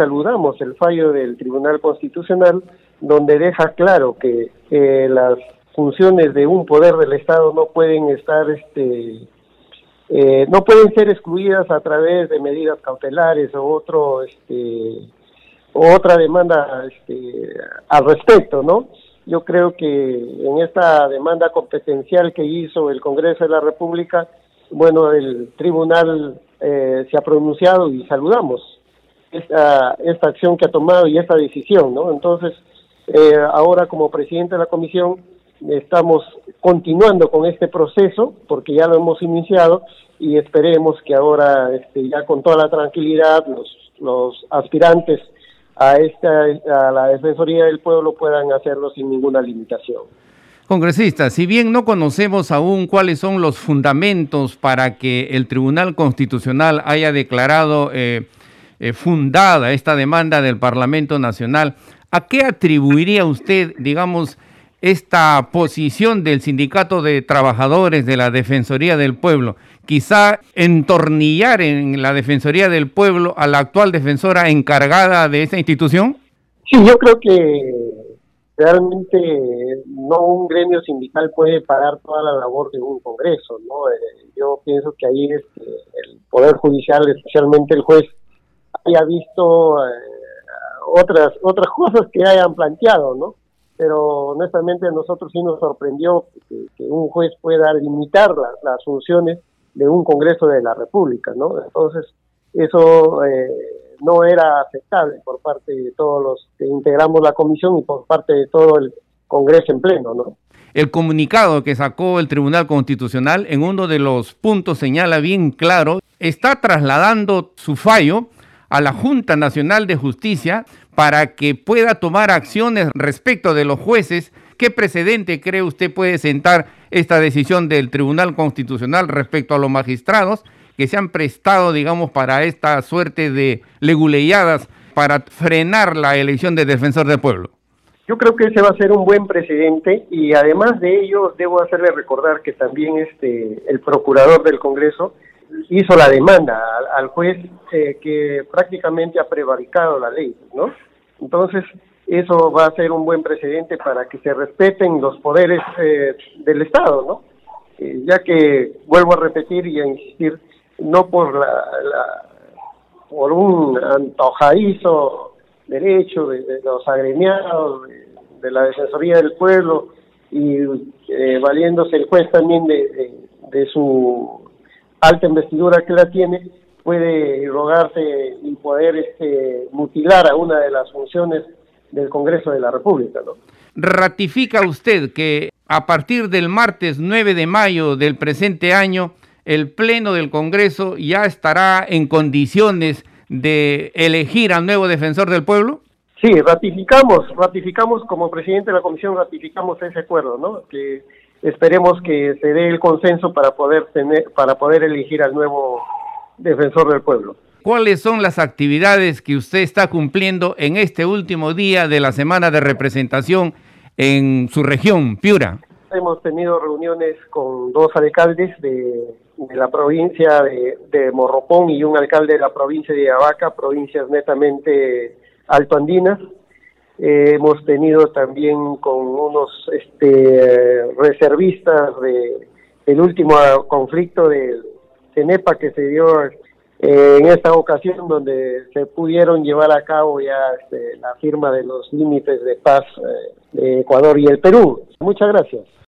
saludamos el fallo del Tribunal Constitucional donde deja claro que eh, las funciones de un poder del Estado no pueden estar este eh, no pueden ser excluidas a través de medidas cautelares o otro este otra demanda este, al respecto, ¿no? Yo creo que en esta demanda competencial que hizo el Congreso de la República, bueno, el tribunal eh, se ha pronunciado y saludamos esta, esta acción que ha tomado y esta decisión, ¿no? Entonces, eh, ahora como presidente de la comisión estamos continuando con este proceso porque ya lo hemos iniciado y esperemos que ahora este, ya con toda la tranquilidad los, los aspirantes a esta a la defensoría del pueblo puedan hacerlo sin ninguna limitación. Congresista, si bien no conocemos aún cuáles son los fundamentos para que el Tribunal Constitucional haya declarado eh, eh, fundada esta demanda del Parlamento Nacional, ¿a qué atribuiría usted, digamos, esta posición del Sindicato de Trabajadores de la Defensoría del Pueblo? Quizá entornillar en la Defensoría del Pueblo a la actual defensora encargada de esta institución? Sí, yo creo que realmente no un gremio sindical puede parar toda la labor de un Congreso, ¿no? Eh, yo pienso que ahí este, el Poder Judicial, especialmente el juez, haya visto eh, otras otras cosas que hayan planteado, ¿no? Pero honestamente a nosotros sí nos sorprendió que, un juez pueda limitar las funciones de un Congreso de la República, ¿no? Entonces, eso eh, no era aceptable por parte de todos los que integramos la comisión y por parte de todo el Congreso en pleno, ¿no? El comunicado que sacó el Tribunal Constitucional en uno de los puntos señala bien claro, está trasladando su fallo a la Junta Nacional de Justicia para que pueda tomar acciones respecto de los jueces. ¿Qué precedente cree usted puede sentar esta decisión del Tribunal Constitucional respecto a los magistrados que se han prestado, digamos, para esta suerte de leguleyadas para frenar la elección de defensor del pueblo? Yo creo que ese va a ser un buen precedente y además de ello debo hacerle recordar que también este el procurador del Congreso hizo la demanda al, juez eh, que prácticamente ha prevaricado la ley, ¿no? Entonces eso va a ser un buen precedente para que se respeten los poderes eh, del Estado, ¿no? Eh, ya que vuelvo a repetir y a insistir, no por la, por un antojadizo derecho de, los agremiados, de, la Defensoría del Pueblo y eh, valiéndose el juez también de, de, su alta investidura que la tiene, puede rogarse y poder este, mutilar a una de las funciones del Congreso de la República. ¿no? ¿Ratifica usted que a partir del martes 9 de mayo del presente año, el Pleno del Congreso ya estará en condiciones de elegir al nuevo defensor del pueblo? Sí, ratificamos, ratificamos como presidente de la comisión, ratificamos ese acuerdo, ¿no? Que esperemos que se dé el consenso para poder tener, para poder elegir al nuevo defensor del pueblo. ¿Cuáles son las actividades que usted está cumpliendo en este último día de la semana de representación en su región, Piura? Hemos tenido reuniones con dos alcaldes de, la provincia de, Morropón y un alcalde de la provincia de Abaca, provincias netamente altoandinas. Eh, hemos tenido también con unos este, reservistas de el último conflicto de CENEPA que se dio eh, en esta ocasión donde se pudieron llevar a cabo ya este, la firma de los límites de paz eh, de Ecuador y el Perú. Muchas gracias.